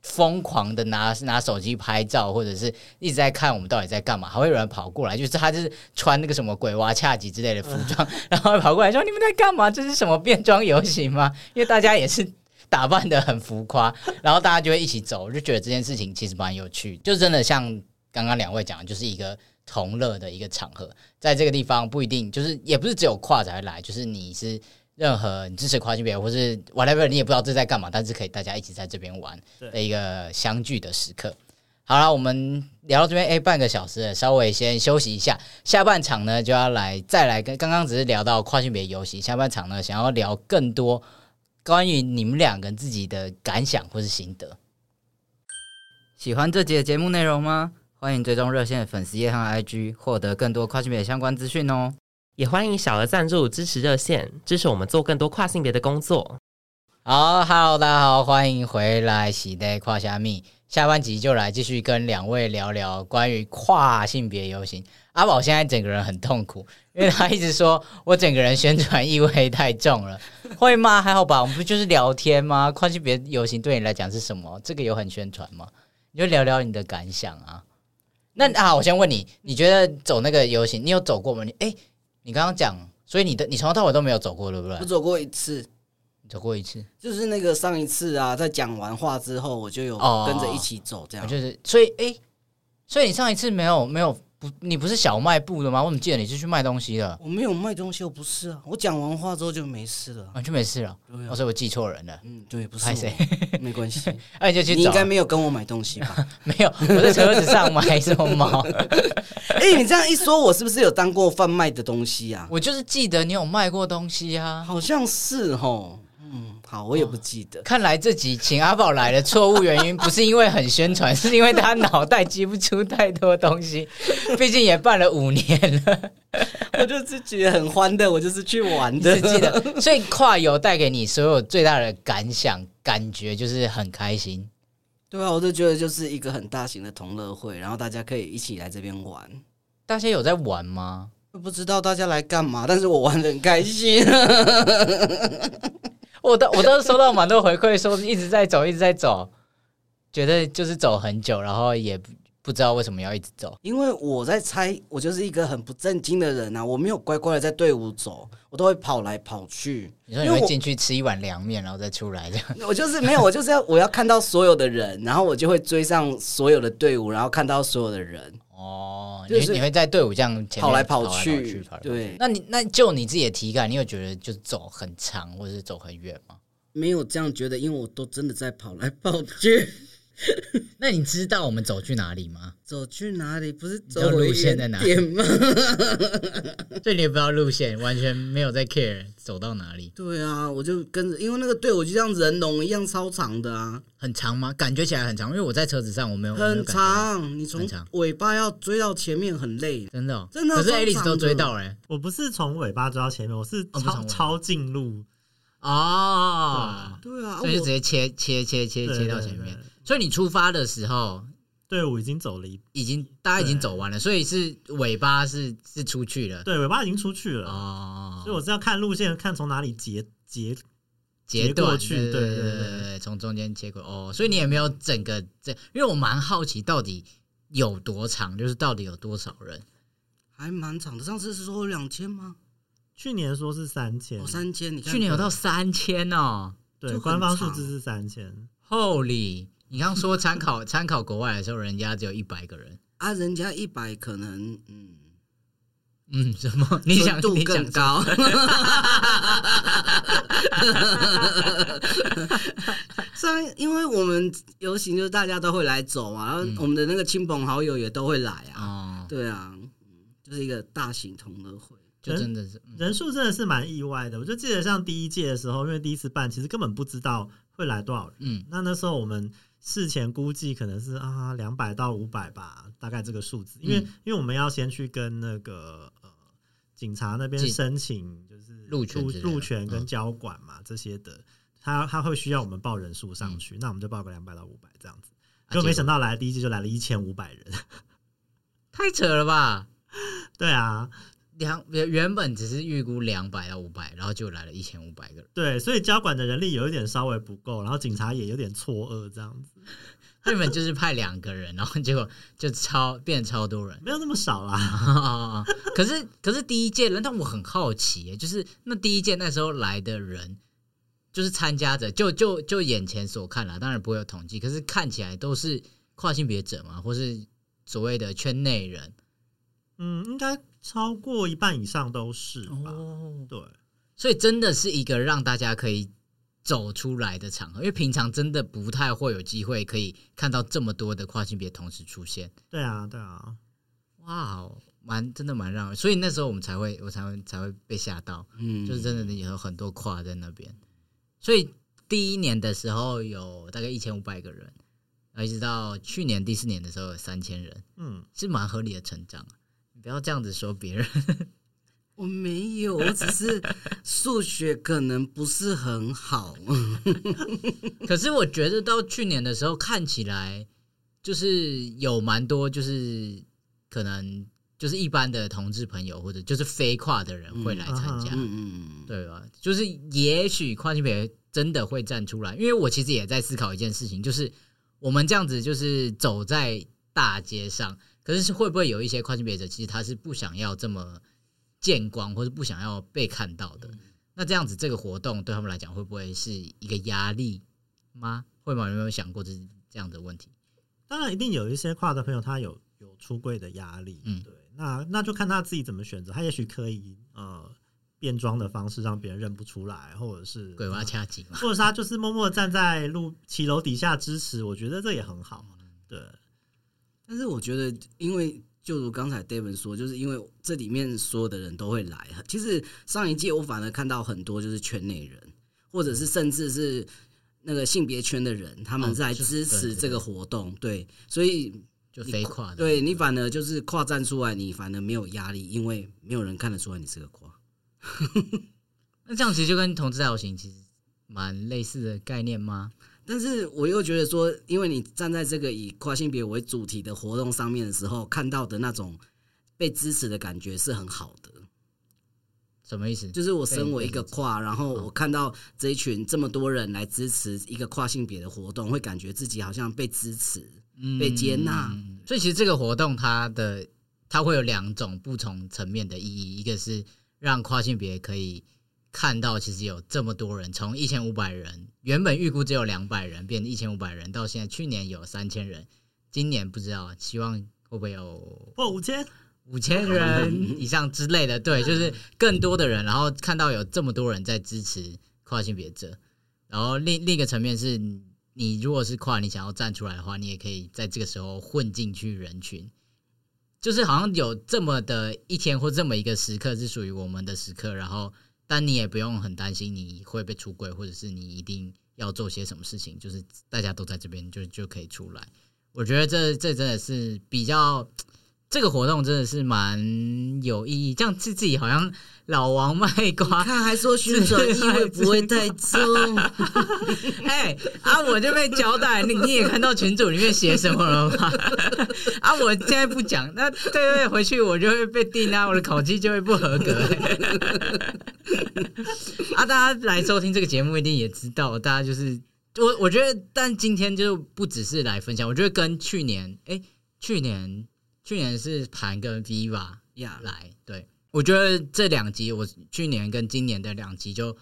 Speaker 1: 疯狂的拿拿手机拍照，或者是一直在看我们到底在干嘛。还会有人跑过来，就是他就是穿那个什么鬼娃恰吉之类的服装，uh. 然后跑过来说：“你们在干嘛？这是什么变装游行吗？”因为大家也是。打扮的很浮夸，然后大家就会一起走，我就觉得这件事情其实蛮有趣，就真的像刚刚两位讲的，就是一个同乐的一个场合，在这个地方不一定就是也不是只有跨才会来，就是你是任何你支持跨性别或是 whatever，你也不知道这在干嘛，但是可以大家一起在这边玩的一个相聚的时刻。好了，我们聊到这边，哎，半个小时了，稍微先休息一下，下半场呢就要来再来跟刚刚只是聊到跨性别游戏，下半场呢想要聊更多。关于你们两个自己的感想或是心得，喜欢这集的节目内容吗？欢迎追踪热线的粉丝页和 IG，获得更多跨性别相关资讯哦。
Speaker 2: 也欢迎小额赞助支持热线，支持我们做更多跨性别的工作。
Speaker 1: 好，Hello，大家好，欢迎回来喜来跨虾米，下半集就来继续跟两位聊聊关于跨性别游行。阿宝现在整个人很痛苦，因为他一直说我整个人宣传意味太重了，会吗？还好吧，我们不就是聊天吗？跨性别游行对你来讲是什么？这个有很宣传吗？你就聊聊你的感想啊。那啊，我先问你，你觉得走那个游行，你有走过吗？你哎，你刚刚讲，所以你的你从头到尾都没有走过，对不对？
Speaker 4: 我走过一次，
Speaker 1: 走过一次，
Speaker 4: 就是那个上一次啊，在讲完话之后，我就有跟着一起走，这样。
Speaker 1: 就是，所以哎，所以你上一次没有没有。不，你不是小卖部的吗？我怎么记得你是去卖东西的？
Speaker 4: 我没有卖东西，我不是啊。我讲完话之后就没事了，
Speaker 1: 完全没事了。所以我记错人了。
Speaker 4: 嗯，对，不是我，没关系。
Speaker 1: 那你就去。
Speaker 4: 你应该没有跟我买东西吧？
Speaker 1: 没有，我在车子上买什么猫？
Speaker 4: 哎，你这样一说，我是不是有当过贩卖的东西啊？
Speaker 1: 我就是记得你有卖过东西啊，
Speaker 4: 好像是齁。嗯，好，我也不记得。
Speaker 1: 看来这集请阿宝来的错误原因不是因为很宣传，是因为他脑袋记不出太多东西。毕竟也办了五年了，
Speaker 4: 我就是觉得很欢乐，我就是去玩的。
Speaker 1: 记得，所以跨游带给你所有最大的感想、感觉就是很开心。
Speaker 4: 对啊，我就觉得就是一个很大型的同乐会，然后大家可以一起来这边玩。
Speaker 1: 大家有在玩吗？
Speaker 4: 不知道大家来干嘛，但是我玩的很开心。
Speaker 1: 我都我都收到蛮多回馈，说一直在走，一直在走，觉得就是走很久，然后也不知道为什么要一直走。
Speaker 4: 因为我在猜，我就是一个很不正经的人啊，我没有乖乖的在队伍走，我都会跑来跑去。
Speaker 1: 你说你会进去吃一碗凉面，然后再出来这样？
Speaker 4: 我就是没有，我就是要我要看到所有的人，然后我就会追上所有的队伍，然后看到所有的人。
Speaker 1: 哦，你你会在队伍这样
Speaker 4: 跑来跑去，对。
Speaker 1: 那你那就你自己的体感，你有觉得就是走很长或者是走很远吗？
Speaker 4: 没有这样觉得，因为我都真的在跑来跑去。
Speaker 1: 那你知道我们走去哪里吗？
Speaker 4: 走去哪里？不是走
Speaker 1: 路线在哪里
Speaker 4: 吗？
Speaker 1: 所以你也不知道路线，完全没有在 care 走到哪里。
Speaker 4: 对啊，我就跟着，因为那个队伍就像人龙一样超长的啊。
Speaker 1: 很长吗？感觉起来很长，因为我在车子上，我没有
Speaker 4: 很长。你从尾巴要追到前面很累，
Speaker 1: 真的、哦、
Speaker 4: 真的。
Speaker 1: 可是 Alice 都追到了、欸。
Speaker 3: 我不是从尾巴追到前面，我是超、哦、超近路
Speaker 1: 哦。
Speaker 4: 对啊，
Speaker 1: 所以就直接切切切切切到前面。对对对对所以你出发的时候，
Speaker 3: 队伍已经走了一，
Speaker 1: 已经大家已经走完了，所以是尾巴是是出去了，
Speaker 3: 对，尾巴已经出去了哦。所以我是要看路线，看从哪里截截
Speaker 1: 截过去，
Speaker 3: 对对对对，
Speaker 1: 从中间切过哦。所以你也没有整个这，因为我蛮好奇到底有多长，就是到底有多少人，
Speaker 4: 还蛮长的。上次是说两千吗？
Speaker 3: 去年说是三千，
Speaker 4: 哦，三千，你看
Speaker 1: 去年有到三千哦，
Speaker 3: 对，官方数字是三千
Speaker 1: ，Holy。你刚说参考参考国外的时候，人家只有一百个人
Speaker 4: 啊，人家一百可能嗯
Speaker 1: 嗯什么？你想
Speaker 4: 度更高？所以因为我们游行，就是大家都会来走嘛，然后我们的那个亲朋好友也都会来啊。对啊，就是一个大型同乐会，
Speaker 1: 就真的是
Speaker 3: 人数真的是蛮意外的。我就记得像第一届的时候，因为第一次办，其实根本不知道会来多少人。嗯，那那时候我们。事前估计可能是啊两百到五百吧，大概这个数字。因为、嗯、因为我们要先去跟那个呃警察那边申请，就是
Speaker 1: 路权
Speaker 3: 路权跟交管嘛、嗯、这些的，他他会需要我们报人数上去，嗯、那我们就报个两百到五百这样子。就没想到来第一季就来了一千五百人，
Speaker 1: 太扯了吧？
Speaker 3: 对啊。
Speaker 1: 两原本只是预估两百到五百，然后就来了一千五百个人。
Speaker 3: 对，所以交管的人力有一点稍微不够，然后警察也有点错愕这样子。
Speaker 1: 他原本就是派两个人，然后结果就超变超多人，
Speaker 3: 没有那么少啦。
Speaker 1: 可是可是第一届人，但我很好奇，就是那第一届那时候来的人，就是参加者，就就就眼前所看啦，当然不会有统计，可是看起来都是跨性别者嘛，或是所谓的圈内人。
Speaker 3: 嗯，应该。超过一半以上都是吧？
Speaker 1: 哦，
Speaker 3: 对，
Speaker 1: 所以真的是一个让大家可以走出来的场合，因为平常真的不太会有机会可以看到这么多的跨性别同时出现。
Speaker 3: 对啊，对啊，
Speaker 1: 哇，蛮真的蛮让人，所以那时候我们才会，我才会才会被吓到，
Speaker 4: 嗯，
Speaker 1: 就是真的有很多跨在那边。所以第一年的时候有大概一千五百个人，一直到去年第四年的时候有三千人，
Speaker 3: 嗯，
Speaker 1: 是蛮合理的成长。不要这样子说别人，
Speaker 4: 我没有，我只是数学可能不是很好。
Speaker 1: 可是我觉得到去年的时候，看起来就是有蛮多，就是可能就是一般的同志朋友，或者就是非跨的人会来参加，
Speaker 4: 嗯嗯，
Speaker 1: 对吧？就是也许跨性别真的会站出来，因为我其实也在思考一件事情，就是我们这样子就是走在大街上。可是会不会有一些跨性别者，其实他是不想要这么见光，或者不想要被看到的？那这样子，这个活动对他们来讲会不会是一个压力吗？会吗？有没有想过这这样的问题？
Speaker 3: 当然，一定有一些跨的朋友，他有有出柜的压力。嗯，对，那那就看他自己怎么选择。他也许可以呃变装的方式让别人认不出来，或者是
Speaker 1: 鬼娃掐紧，
Speaker 3: 或者是他就是默默站在路骑楼底下支持。我觉得这也很好。对。
Speaker 4: 但是我觉得，因为就如刚才 David 说，就是因为这里面所有的人都会来。其实上一届我反而看到很多就是圈内人，或者是甚至是那个性别圈的人，他们在支持这个活动。对，所以
Speaker 1: 就非跨的，
Speaker 4: 对你反而就是跨站出来，你反而没有压力，因为没有人看得出来你是个跨。
Speaker 1: 那这样其实就跟同志大游行其实蛮类似的概念吗？
Speaker 4: 但是我又觉得说，因为你站在这个以跨性别为主题的活动上面的时候，看到的那种被支持的感觉是很好的。
Speaker 1: 什么意思？
Speaker 4: 就是我身为一个跨，然后我看到这一群这么多人来支持一个跨性别的活动，会感觉自己好像被支持、被接纳。
Speaker 1: 所以其实这个活动它的它会有两种不同层面的意义，一个是让跨性别可以。看到其实有这么多人，从一千五百人原本预估只有两百人，变成一千五百人，到现在去年有三千人，今年不知道，希望会不会有
Speaker 3: 破五千
Speaker 1: 五千人以上之类的。对，就是更多的人，然后看到有这么多人在支持跨性别者，然后另另一个层面是，你如果是跨，你想要站出来的话，你也可以在这个时候混进去人群，就是好像有这么的一天或这么一个时刻是属于我们的时刻，然后。但你也不用很担心你会被出柜，或者是你一定要做些什么事情，就是大家都在这边就就可以出来。我觉得这这真的是比较。这个活动真的是蛮有意义，这样自自己好像老王卖瓜，
Speaker 4: 看还说宣传意味不会太重。
Speaker 1: 哎，啊，我就被交代，你你也看到群组里面写什么了吗？啊，我现在不讲，那对对对，回去我就会被定啊，我的考绩就会不合格。啊，大家来收听这个节目一定也知道，大家就是我我觉得，但今天就不只是来分享，我觉得跟去年，哎，去年。去年是盘跟 Viva 呀来，对，我觉得这两集我去年跟今年的两集就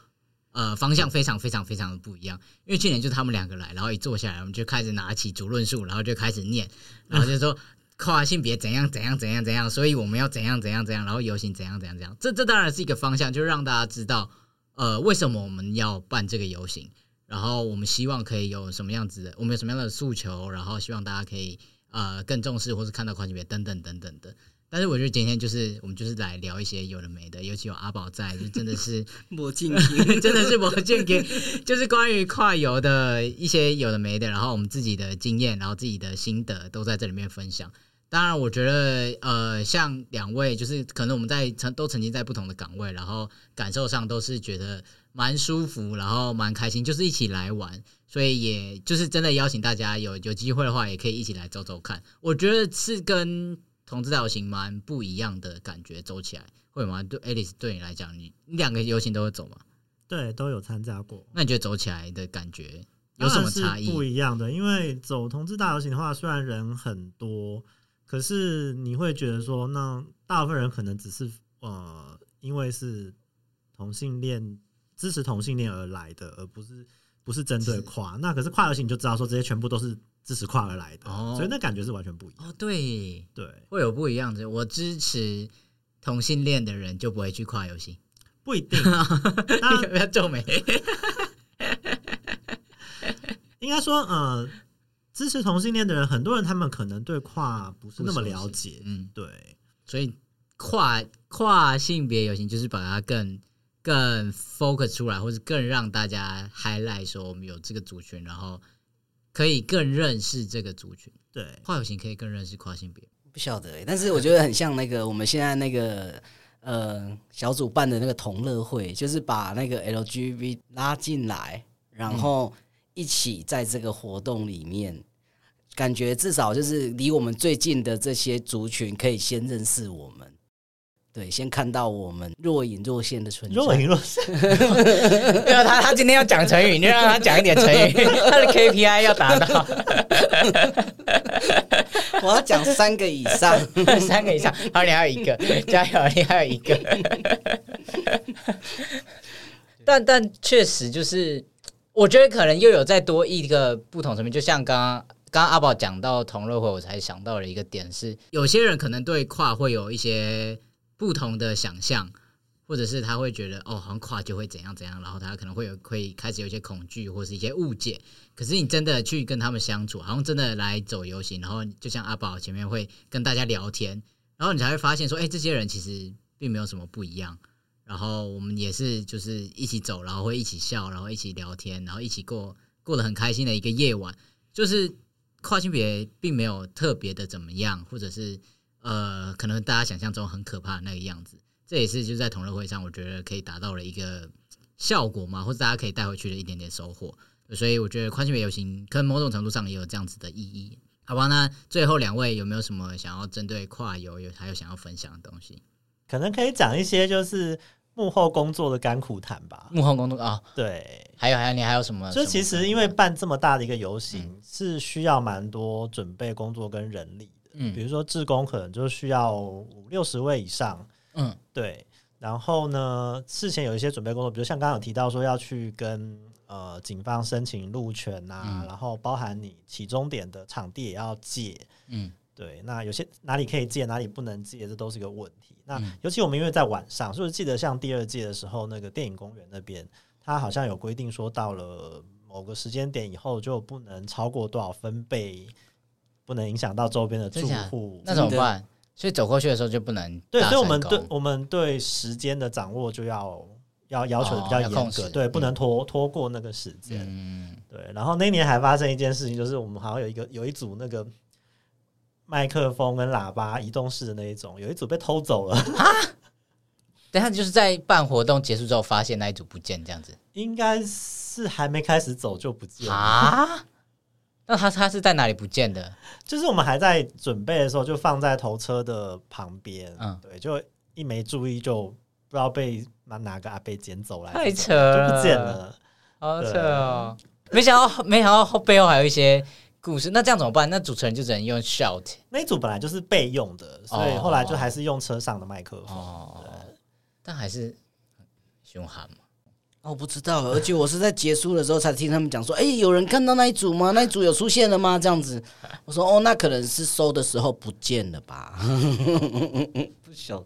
Speaker 1: 呃方向非常非常非常的不一样，因为去年就他们两个来，然后一坐下来我们就开始拿起主论述，然后就开始念，然后就说跨性别怎样怎样怎样怎样，所以我们要怎样怎样怎样，然后游行怎样怎样怎样，这这当然是一个方向，就是让大家知道呃为什么我们要办这个游行，然后我们希望可以有什么样子的，我们有什么样的诉求，然后希望大家可以。呃，更重视或是看到跨性别等等等等的，但是我觉得今天就是我们就是来聊一些有的没的，尤其有阿宝在，就真的是
Speaker 4: 魔镜，
Speaker 1: 真的是魔镜给，就是关于跨游的一些有的没的，然后我们自己的经验，然后自己的心得都在这里面分享。当然，我觉得呃，像两位就是可能我们在曾都曾经在不同的岗位，然后感受上都是觉得蛮舒服，然后蛮开心，就是一起来玩。所以，也就是真的邀请大家有有机会的话，也可以一起来走走看。我觉得是跟同志大游行蛮不一样的感觉，走起来会吗？对，Alice 对你来。讲，你你两个游行都会走吗？
Speaker 3: 对，都有参加过。
Speaker 1: 那你觉得走起来的感觉有什么差异？
Speaker 3: 不一样的，因为走同志大游行的话，虽然人很多，可是你会觉得说，那大部分人可能只是呃，因为是同性恋支持同性恋而来的，而不是。不是针对跨，那可是跨游行你就知道说这些全部都是支持跨而来的，哦、所以那感觉是完全不一样。
Speaker 1: 哦，对
Speaker 3: 对，
Speaker 1: 会有不一样的。我支持同性恋的人就不会去跨游行，
Speaker 3: 不一定。
Speaker 1: 那不要皱眉。
Speaker 3: 应该说，呃，支持同性恋的人，很多人他们可能对跨不是那么了解。嗯，对。
Speaker 1: 所以跨跨性别游行就是把它更。更 focus 出来，或是更让大家 highlight 说我们有这个族群，然后可以更认识这个族群。
Speaker 3: 对，
Speaker 1: 跨有型可以更认识跨性别。
Speaker 4: 不晓得、欸，但是我觉得很像那个我们现在那个呃小组办的那个同乐会，就是把那个 LGBT 拉进来，然后一起在这个活动里面，嗯、感觉至少就是离我们最近的这些族群可以先认识我们。对，先看到我们若隐若现的存在。
Speaker 3: 若隐若现，
Speaker 1: 没有他，他今天要讲成语，你就让他讲一点成语。他的 KPI 要达到，
Speaker 4: 我要讲三个以上，
Speaker 1: 三个以上。好，你还有一个，加油，你还有一个。但但确实就是，我觉得可能又有再多一个不同层面，就像刚刚刚刚阿宝讲到同乐会，我才想到了一个点是，有些人可能对跨会有一些。不同的想象，或者是他会觉得哦，好像跨就会怎样怎样，然后他可能会有会开始有一些恐惧或是一些误解。可是你真的去跟他们相处，好像真的来走游行，然后就像阿宝前面会跟大家聊天，然后你才会发现说，哎，这些人其实并没有什么不一样。然后我们也是就是一起走，然后会一起笑，然后一起聊天，然后一起过过得很开心的一个夜晚。就是跨性别并没有特别的怎么样，或者是呃，可能大家想象中很可怕的那个样子。这也是就在同乐会上，我觉得可以达到了一个效果嘛，或者大家可以带回去的一点点收获。所以我觉得宽性别游行可能某种程度上也有这样子的意义。好吧，那最后两位有没有什么想要针对跨游有还有想要分享的东西？
Speaker 3: 可能可以讲一些就是幕后工作的甘苦谈吧。
Speaker 1: 幕后工作啊，哦、
Speaker 3: 对，
Speaker 1: 还有还有你还有什么？
Speaker 3: 就其实因为办这么大的一个游行，嗯、是需要蛮多准备工作跟人力的。嗯，比如说志工可能就需要五六十位以上。嗯，对。然后呢，事前有一些准备工作，比如像刚刚有提到说要去跟。呃，警方申请路权啊，嗯、然后包含你起终点的场地也要借，嗯，对。那有些哪里可以借，哪里不能借，这都是一个问题。那尤其我们因为在晚上，是不是记得像第二届的时候，那个电影公园那边，它好像有规定说，到了某个时间点以后就不能超过多少分贝，不能影响到周边的住户。
Speaker 1: 那怎么办？所以走过去的时候就不能。
Speaker 3: 对，所以我们对我们对时间的掌握就要。要要求的比较严格，对，不能拖拖过那个时间。嗯，对。然后那年还发生一件事情，就是我们好像有一个有一组那个麦克风跟喇叭移动式的那一种，有一组被偷走了啊！
Speaker 1: 等下就是在办活动结束之后发现那一组不见，这样子。
Speaker 3: 应该是还没开始走就不见了
Speaker 1: 啊？那他他是在哪里不见的？
Speaker 3: 就是我们还在准备的时候，就放在头车的旁边。嗯，对，就一没注意就不知道被。那哪个阿伯捡走了？
Speaker 1: 太扯了，
Speaker 3: 就不见了，
Speaker 1: 好扯哦！没想到，没想到后背后还有一些故事。那这样怎么办？那主持人就只能用 shout。
Speaker 3: 那一组本来就是备用的，所以后来就还是用车上的麦克风。
Speaker 1: 哦，但还是凶悍嘛？
Speaker 4: 哦，我不知道，而且我是在结束的时候才听他们讲说：“哎，有人看到那一组吗？那一组有出现了吗？”这样子，我说：“哦，那可能是收的时候不见了吧？”不晓。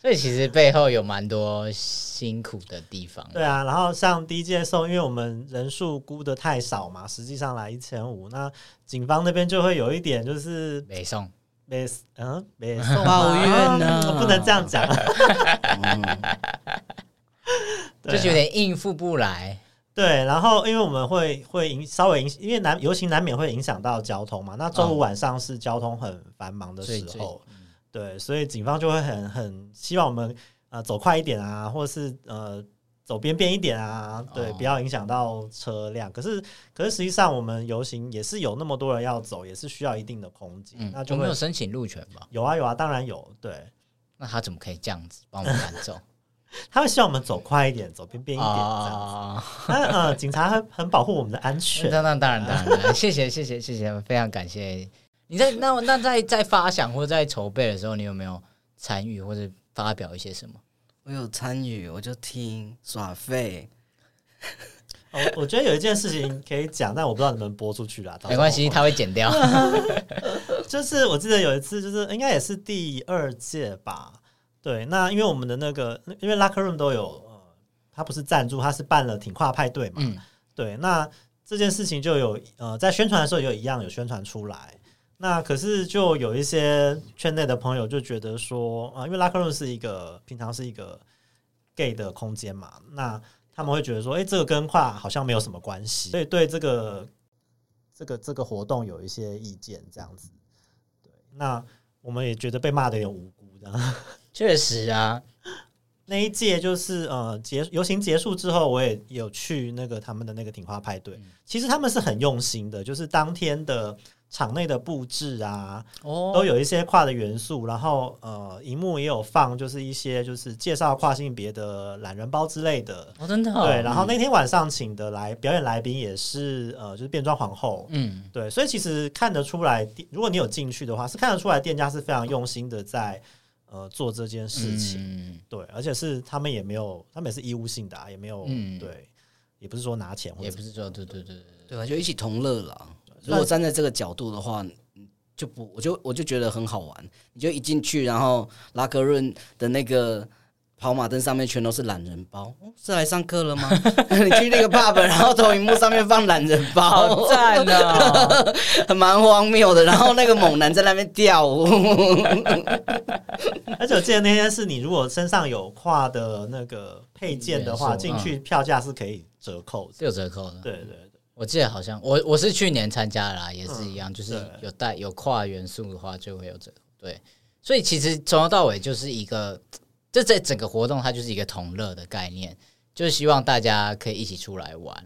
Speaker 1: 所以其实背后有蛮多辛苦的地方。
Speaker 3: 对啊，然后像第一届送，因为我们人数估的太少嘛，实际上来一千五，那警方那边就会有一点就是
Speaker 1: 没送，
Speaker 3: 没嗯没送
Speaker 4: 抱怨呢，
Speaker 3: 不能这样讲，
Speaker 1: 就是有点应付不来。
Speaker 3: 对，然后因为我们会会影稍微影，因为难游行难免会影响到交通嘛，那周五晚上是交通很繁忙的时候。对，所以警方就会很很希望我们呃走快一点啊，或者是呃走边边一点啊，对，不要影响到车辆。可是可是实际上我们游行也是有那么多人要走，也是需要一定的空间。嗯、那就没
Speaker 1: 有申请路权吧？
Speaker 3: 有啊有啊，当然有。对，
Speaker 1: 那他怎么可以这样子帮我们赶走？
Speaker 3: 他会希望我们走快一点，走边边一点这样子。那呃，警察很很保护我们的安全。
Speaker 1: 那当然当然当然，谢谢谢谢谢谢，非常感谢。你在那那在在发想或者在筹备的时候，你有没有参与或者发表一些什么？
Speaker 4: 我有参与，我就听耍废。
Speaker 3: 哦，我觉得有一件事情可以讲，但我不知道能不能播出去啦。
Speaker 1: 没关系，他会剪掉。
Speaker 3: 就是我记得有一次，就是应该也是第二届吧。对，那因为我们的那个，因为 Locker Room 都有，呃，他不是赞助，他是办了挺跨派对嘛。嗯。对，那这件事情就有呃，在宣传的时候也有一样有宣传出来。那可是就有一些圈内的朋友就觉得说啊，因为拉克鲁是一个平常是一个 gay 的空间嘛，那他们会觉得说，哎、欸，这个跟跨好像没有什么关系，所以对这个这个这个活动有一些意见这样子。对，那我们也觉得被骂的有点无辜的。
Speaker 1: 确实啊，
Speaker 3: 那一届就是呃结游行结束之后，我也有去那个他们的那个挺花派对，嗯、其实他们是很用心的，就是当天的。场内的布置啊，都有一些跨的元素，然后呃，荧幕也有放，就是一些就是介绍跨性别的懒人包之类的。
Speaker 1: 哦，真的。
Speaker 3: 对，然后那天晚上请的来表演来宾也是呃，就是变装皇后。嗯，对，所以其实看得出来，如果你有进去的话，是看得出来店家是非常用心的在呃做这件事情。嗯，对，而且是他们也没有，他们也是义务性的啊，也没有，嗯，对，也不是说拿钱，
Speaker 1: 也不是说，对对对对
Speaker 4: 对吧？就一起同乐了。如果站在这个角度的话，就不，我就我就觉得很好玩。你就一进去，然后拉格润的那个跑马灯上面全都是懒人包，哦、是来上课了吗？你去那个 pub，然后投影幕上面放懒人包，
Speaker 1: 好赞哦，
Speaker 4: 蛮荒谬的。然后那个猛男在那边跳舞，
Speaker 3: 而且我记得那天是你如果身上有跨的那个配件的话，进去票价是可以折扣的，
Speaker 1: 是有折扣的。
Speaker 3: 对对对，
Speaker 1: 我记得好像我我是去年参加啦，也是一样，就是有带有跨元素的话就会有折扣。对，所以其实从头到尾就是一个。这这整个活动它就是一个同乐的概念，就是希望大家可以一起出来玩，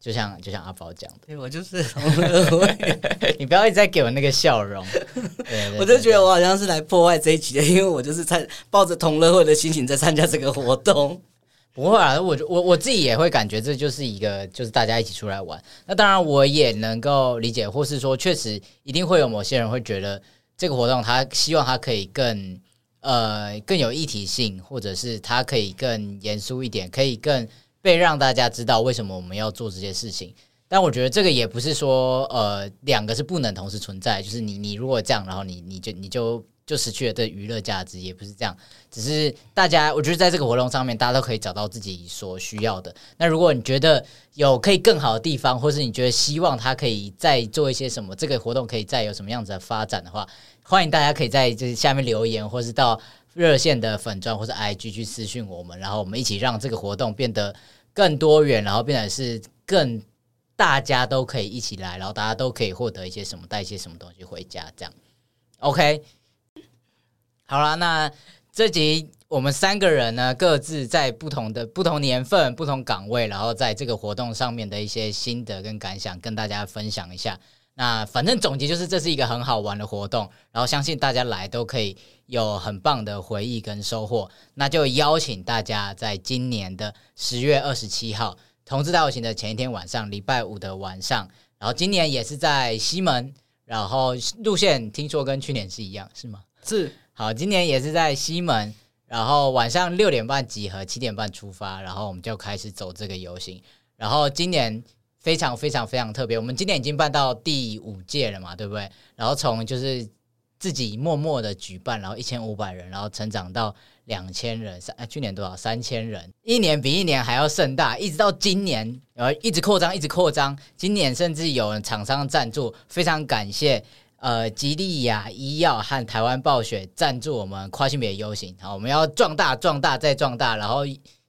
Speaker 1: 就像就像阿宝讲的，
Speaker 4: 对，我就是同乐
Speaker 1: 你不要一直在给我那个笑容，
Speaker 4: 我就觉得我好像是来破坏这一集的，因为我就是参抱着同乐会的心情在参加这个活动。
Speaker 1: 不会啊，我我我自己也会感觉这就是一个就是大家一起出来玩。那当然我也能够理解，或是说确实一定会有某些人会觉得这个活动他希望他可以更。呃，更有议题性，或者是它可以更严肃一点，可以更被让大家知道为什么我们要做这些事情。但我觉得这个也不是说，呃，两个是不能同时存在。就是你，你如果这样，然后你，你就，你就，就失去了这娱乐价值，也不是这样。只是大家，我觉得在这个活动上面，大家都可以找到自己所需要的。那如果你觉得有可以更好的地方，或是你觉得希望它可以再做一些什么，这个活动可以再有什么样子的发展的话。欢迎大家可以在这下面留言，或是到热线的粉钻或是 IG 去私讯我们，然后我们一起让这个活动变得更多元，然后变得是更大家都可以一起来，然后大家都可以获得一些什么，带一些什么东西回家，这样。OK，好啦，那这集我们三个人呢，各自在不同的不同年份、不同岗位，然后在这个活动上面的一些心得跟感想，跟大家分享一下。那反正总结就是，这是一个很好玩的活动，然后相信大家来都可以有很棒的回忆跟收获。那就邀请大家在今年的十月二十七号，同志大游行的前一天晚上，礼拜五的晚上，然后今年也是在西门，然后路线听说跟去年是一样，是吗？
Speaker 4: 是。
Speaker 1: 好，今年也是在西门，然后晚上六点半集合，七点半出发，然后我们就开始走这个游行，然后今年。非常非常非常特别，我们今年已经办到第五届了嘛，对不对？然后从就是自己默默的举办，然后一千五百人，然后成长到两千人，三，去年多少？三千人，一年比一年还要盛大，一直到今年，然后一直扩张，一直扩张。今年甚至有厂商赞助，非常感谢呃吉利亚医药和台湾暴雪赞助我们跨性别游行。好，我们要壮大，壮大再壮大，然后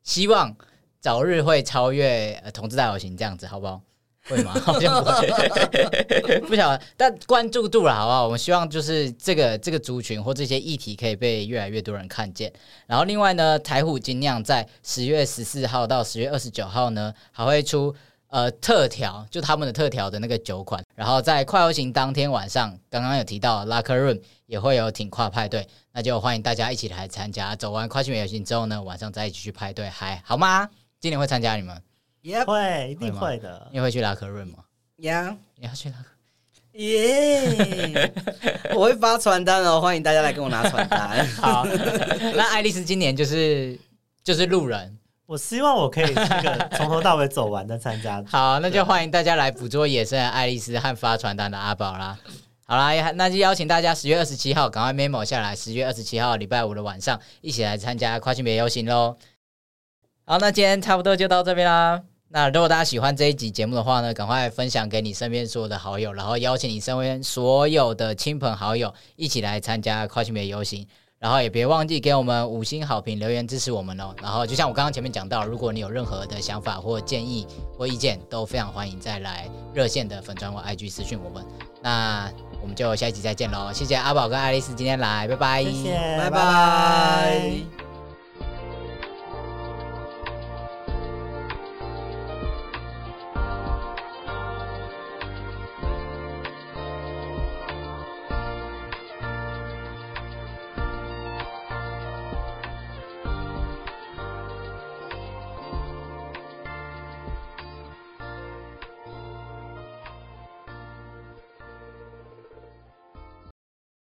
Speaker 1: 希望。早日会超越呃同志大游行这样子，好不好？会吗？好像不会，不晓得。但关注度了，好不好？我们希望就是这个这个族群或这些议题可以被越来越多人看见。然后另外呢，台虎精酿在十月十四号到十月二十九号呢，还会出呃特调，就他们的特调的那个酒款。然后在快游行当天晚上，刚刚有提到 Locker Room 也会有挺跨派对，那就欢迎大家一起来参加。走完跨性别游行之后呢，晚上再一起去派对，嗨，好吗？今年会参加你们？
Speaker 3: 也、yep, 会，一定会的。
Speaker 1: 你会去拉克润吗？
Speaker 4: 呀，
Speaker 1: 你要去拉克？
Speaker 4: 耶！我会发传单哦，欢迎大家来跟我拿传单。
Speaker 1: 好，那爱丽丝今年就是就是路人。
Speaker 3: 我希望我可以一个从头到尾走完的参加。
Speaker 1: 好，那就欢迎大家来捕捉野生的爱丽丝和发传单的阿宝啦。好啦，那就邀请大家十月二十七号赶快 memo 下来，十月二十七号礼拜五的晚上一起来参加跨性别游行喽。好，那今天差不多就到这边啦。那如果大家喜欢这一集节目的话呢，赶快分享给你身边所有的好友，然后邀请你身边所有的亲朋好友一起来参加跨性别游行。然后也别忘记给我们五星好评，留言支持我们哦。然后就像我刚刚前面讲到，如果你有任何的想法或建议或意见，都非常欢迎再来热线的粉专或 IG 私讯我们。那我们就下一集再见喽！谢谢阿宝跟爱丽丝今天来，拜拜，
Speaker 3: 谢谢，
Speaker 4: 拜拜。